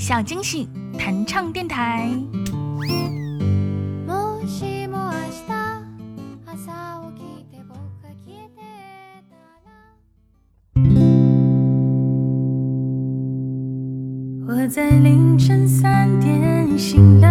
小惊喜弹唱电台。もしも明日朝起きて僕が消えてたら我在凌晨三点醒来，